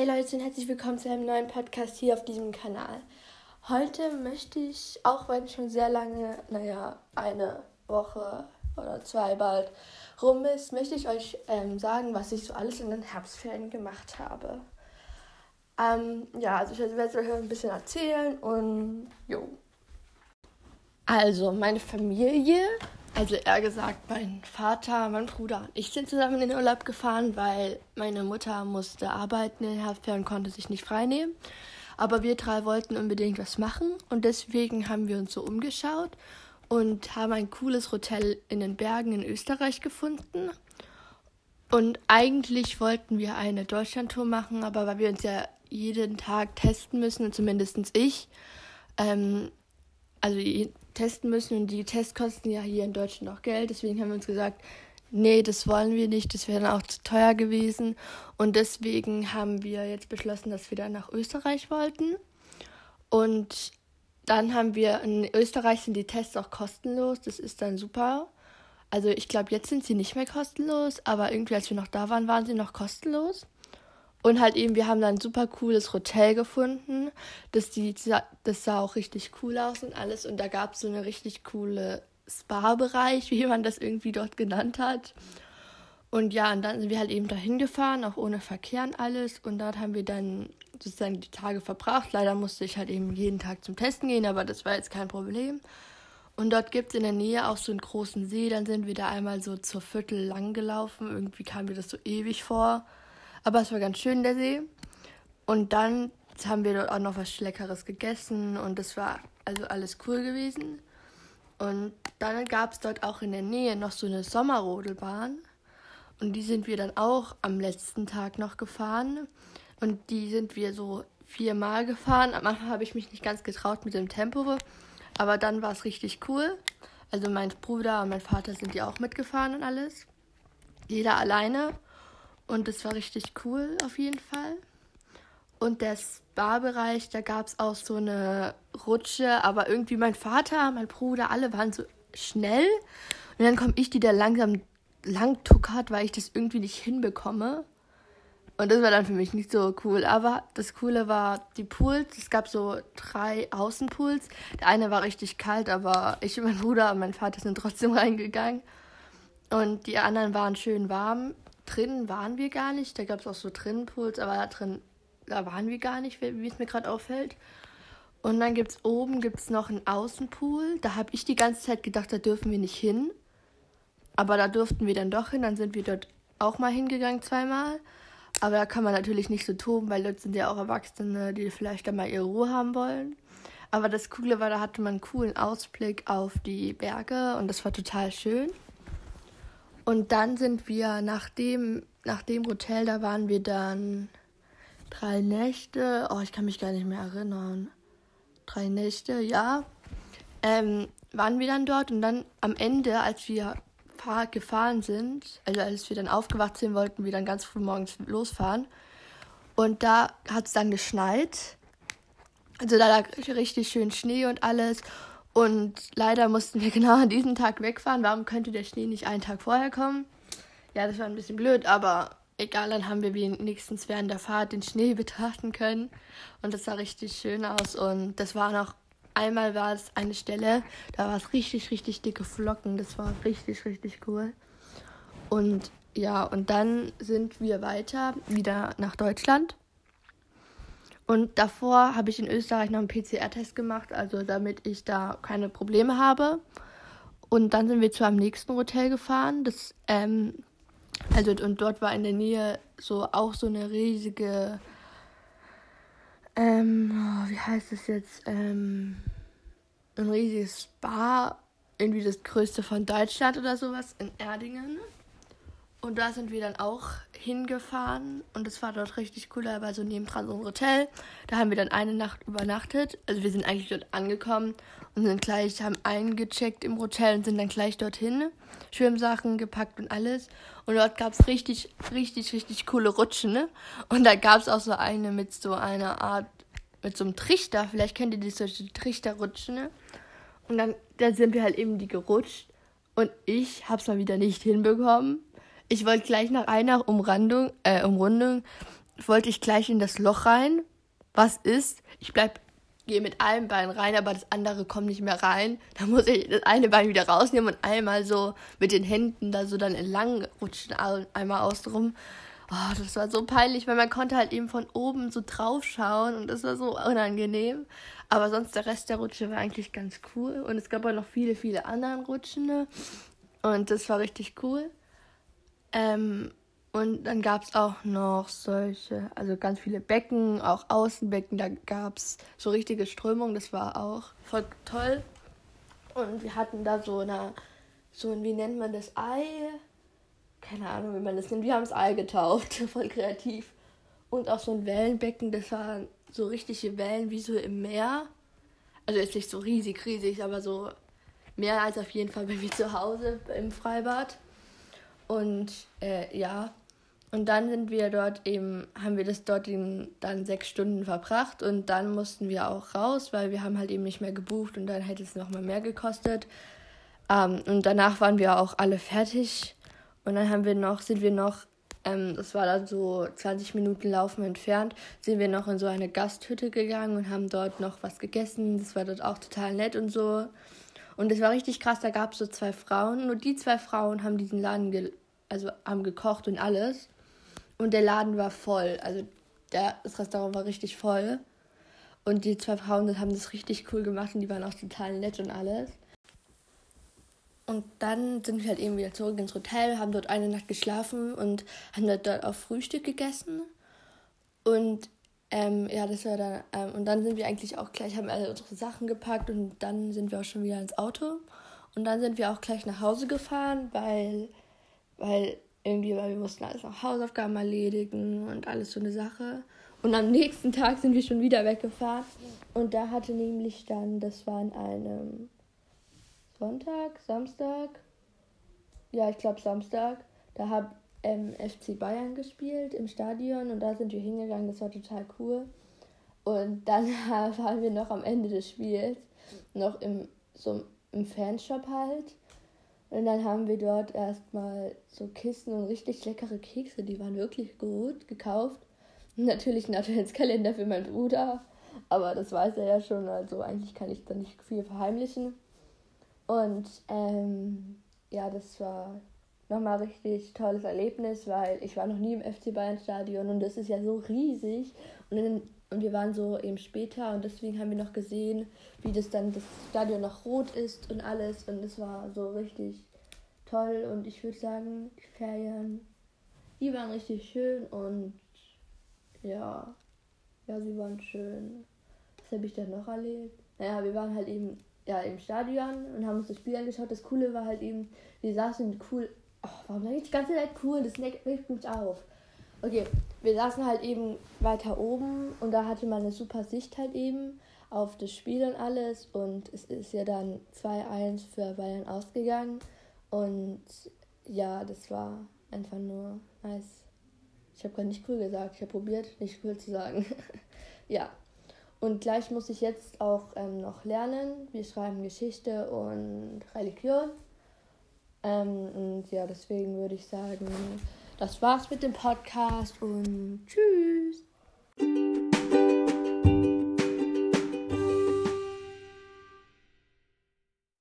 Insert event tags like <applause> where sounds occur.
Hey Leute und herzlich willkommen zu einem neuen Podcast hier auf diesem Kanal. Heute möchte ich, auch wenn schon sehr lange, naja, eine Woche oder zwei bald rum ist, möchte ich euch ähm, sagen, was ich so alles in den Herbstferien gemacht habe. Ähm, ja, also ich werde euch ein bisschen erzählen und jo. Also, meine Familie also eher gesagt, mein Vater, mein Bruder und ich sind zusammen in den Urlaub gefahren, weil meine Mutter musste arbeiten in den Herbstferien und konnte sich nicht freinehmen. Aber wir drei wollten unbedingt was machen und deswegen haben wir uns so umgeschaut und haben ein cooles Hotel in den Bergen in Österreich gefunden. Und eigentlich wollten wir eine Deutschlandtour machen, aber weil wir uns ja jeden Tag testen müssen, zumindest ich, ähm, also testen müssen und die Tests kosten ja hier in Deutschland auch Geld. Deswegen haben wir uns gesagt, nee, das wollen wir nicht, das wäre dann auch zu teuer gewesen. Und deswegen haben wir jetzt beschlossen, dass wir dann nach Österreich wollten. Und dann haben wir, in Österreich sind die Tests auch kostenlos, das ist dann super. Also ich glaube, jetzt sind sie nicht mehr kostenlos, aber irgendwie, als wir noch da waren, waren sie noch kostenlos. Und halt eben, wir haben dann ein super cooles Hotel gefunden. Das, die, das sah auch richtig cool aus und alles. Und da gab es so eine richtig coole Spa-Bereich, <laughs> wie man das irgendwie dort genannt hat. Und ja, und dann sind wir halt eben dahin gefahren, auch ohne Verkehr und alles. Und dort haben wir dann sozusagen die Tage verbracht. Leider musste ich halt eben jeden Tag zum Testen gehen, aber das war jetzt kein Problem. Und dort gibt es in der Nähe auch so einen großen See. Dann sind wir da einmal so zur Viertel lang gelaufen. Irgendwie kam mir das so ewig vor. Aber es war ganz schön, der See. Und dann haben wir dort auch noch was Leckeres gegessen und das war also alles cool gewesen. Und dann gab es dort auch in der Nähe noch so eine Sommerrodelbahn. Und die sind wir dann auch am letzten Tag noch gefahren. Und die sind wir so viermal gefahren. Am Anfang habe ich mich nicht ganz getraut mit dem Tempo. Aber dann war es richtig cool. Also mein Bruder und mein Vater sind ja auch mitgefahren und alles. Jeder alleine. Und das war richtig cool auf jeden Fall. Und der Spa-Bereich, da gab es auch so eine Rutsche, aber irgendwie mein Vater, mein Bruder, alle waren so schnell. Und dann komme ich, die da langsam lang tuckert, weil ich das irgendwie nicht hinbekomme. Und das war dann für mich nicht so cool. Aber das Coole war die Pools. Es gab so drei Außenpools. Der eine war richtig kalt, aber ich und mein Bruder und mein Vater sind trotzdem <laughs> reingegangen. Und die anderen waren schön warm drinnen waren wir gar nicht. Da gab es auch so Drinnenpools, aber da drin, da waren wir gar nicht, wie es mir gerade auffällt. Und dann gibt es oben gibt's noch einen Außenpool. Da habe ich die ganze Zeit gedacht, da dürfen wir nicht hin. Aber da durften wir dann doch hin. Dann sind wir dort auch mal hingegangen zweimal. Aber da kann man natürlich nicht so toben, weil dort sind ja auch Erwachsene, die vielleicht dann mal ihre Ruhe haben wollen. Aber das Coole war, da hatte man einen coolen Ausblick auf die Berge und das war total schön. Und dann sind wir nach dem, nach dem Hotel, da waren wir dann drei Nächte. Oh, ich kann mich gar nicht mehr erinnern. Drei Nächte, ja. Ähm, waren wir dann dort und dann am Ende, als wir fahr gefahren sind, also als wir dann aufgewacht sind, wollten wir dann ganz früh morgens losfahren. Und da hat es dann geschneit. Also da lag richtig schön Schnee und alles. Und leider mussten wir <laughs> genau an diesem Tag wegfahren. Warum könnte der Schnee nicht einen Tag vorher kommen? Ja, das war ein bisschen blöd, aber egal, dann haben wir wenigstens während der Fahrt den Schnee <laughs> betrachten können. Und das sah richtig schön aus. Und das war noch, einmal war es eine Stelle, da war es richtig, richtig dicke Flocken. Das war richtig, richtig cool. Und ja, und dann sind wir weiter wieder nach Deutschland. Und davor habe ich in Österreich noch einen PCR-Test gemacht, also damit ich da keine Probleme habe. Und dann sind wir zu einem nächsten Hotel gefahren. Das, ähm, also und dort war in der Nähe so auch so eine riesige, ähm, oh, wie heißt es jetzt, ähm, ein riesiges Spa, irgendwie das größte von Deutschland oder sowas in Erdingen. Und da sind wir dann auch hingefahren und es war dort richtig cool. Da war so nebendran so ein Hotel. Da haben wir dann eine Nacht übernachtet. Also wir sind eigentlich dort angekommen und sind gleich, haben eingecheckt im Hotel und sind dann gleich dorthin. Schwimmsachen gepackt und alles. Und dort gab es richtig, richtig, richtig coole Rutschen. Ne? Und da gab es auch so eine mit so einer Art, mit so einem Trichter. Vielleicht kennt ihr die solche Trichterrutschen. Ne? Und dann, dann sind wir halt eben die gerutscht. Und ich hab's mal wieder nicht hinbekommen ich wollte gleich nach einer Umrandung, äh, Umrundung wollte ich gleich in das Loch rein. Was ist? Ich bleib, gehe mit einem Bein rein, aber das andere kommt nicht mehr rein. Da muss ich das eine Bein wieder rausnehmen und einmal so mit den Händen da so dann entlang rutschen, einmal außenrum. Oh, das war so peinlich, weil man konnte halt eben von oben so drauf schauen und das war so unangenehm. Aber sonst der Rest der Rutsche war eigentlich ganz cool. Und es gab auch noch viele, viele andere Rutschende. Und das war richtig cool. Ähm, und dann gab es auch noch solche, also ganz viele Becken, auch Außenbecken. Da gab es so richtige Strömung. Das war auch voll toll. Und wir hatten da so eine, so ein, wie nennt man das, Ei? Keine Ahnung, wie man das nennt. Wir haben es Ei getauft. <laughs> voll kreativ. Und auch so ein Wellenbecken. Das waren so richtige Wellen wie so im Meer. Also jetzt nicht so riesig, riesig, aber so mehr als auf jeden Fall bei mir zu Hause im Freibad. Und äh, ja, und dann sind wir dort eben, haben wir das dort in, dann sechs Stunden verbracht und dann mussten wir auch raus, weil wir haben halt eben nicht mehr gebucht und dann hätte es nochmal mehr gekostet. Ähm, und danach waren wir auch alle fertig und dann haben wir noch, sind wir noch, ähm, das war dann so 20 Minuten Laufen entfernt, sind wir noch in so eine Gasthütte gegangen und haben dort noch was gegessen. Das war dort auch total nett und so. Und es war richtig krass, da gab es so zwei Frauen. Nur die zwei Frauen haben diesen Laden, also haben gekocht und alles. Und der Laden war voll. Also der, das Restaurant war richtig voll. Und die zwei Frauen haben das richtig cool gemacht und die waren auch total nett und alles. Und dann sind wir halt eben wieder zurück ins Hotel, haben dort eine Nacht geschlafen und haben dort, auch Frühstück gegessen. Und ähm, ja, das war dann. Ähm, und dann sind wir eigentlich auch gleich, haben alle unsere Sachen gepackt und dann sind wir auch schon wieder ins Auto. Und dann sind wir auch gleich nach Hause gefahren, weil, weil irgendwie, weil wir mussten alles noch Hausaufgaben erledigen und alles so eine Sache. Und am nächsten Tag sind wir schon wieder weggefahren. Und da hatte nämlich dann, das war an einem Sonntag, Samstag, ja, ich glaube Samstag, da hat ähm, FC Bayern gespielt im Stadion und da sind wir hingegangen, das war total cool. Und dann <laughs> waren wir noch am Ende des Spiels, noch im, so im Fanshop halt. Und dann haben wir dort erstmal so Kissen und richtig leckere Kekse, die waren wirklich gut, gekauft. <laughs> Natürlich einen Adventskalender für meinen Bruder, aber das weiß er ja schon, also eigentlich kann ich da nicht viel verheimlichen. Und ähm, ja, das war nochmal richtig tolles Erlebnis, weil ich war noch nie im FC Bayern Stadion und das ist ja so riesig. Und in und wir waren so eben später und deswegen haben wir noch gesehen, wie das dann das Stadion noch rot ist und alles. Und es war so richtig toll. Und ich würde sagen, die Ferien, die waren richtig schön und ja, ja, sie waren schön. Was habe ich dann noch erlebt? Naja, wir waren halt eben ja, im Stadion und haben uns das Spiel angeschaut. Das Coole war halt eben, wir saßen cool. Oh, warum sage ich die ganze Zeit cool? Das regt mich auf. Okay, wir saßen halt eben weiter oben und da hatte man eine super Sicht halt eben auf das Spiel und alles und es ist ja dann 2-1 für Bayern ausgegangen und ja, das war einfach nur nice. Ich habe gerade nicht cool gesagt, ich habe probiert, nicht cool zu sagen. <laughs> ja, und gleich muss ich jetzt auch ähm, noch lernen. Wir schreiben Geschichte und Religion. Ähm, und ja, deswegen würde ich sagen, das war's mit dem Podcast und tschüss.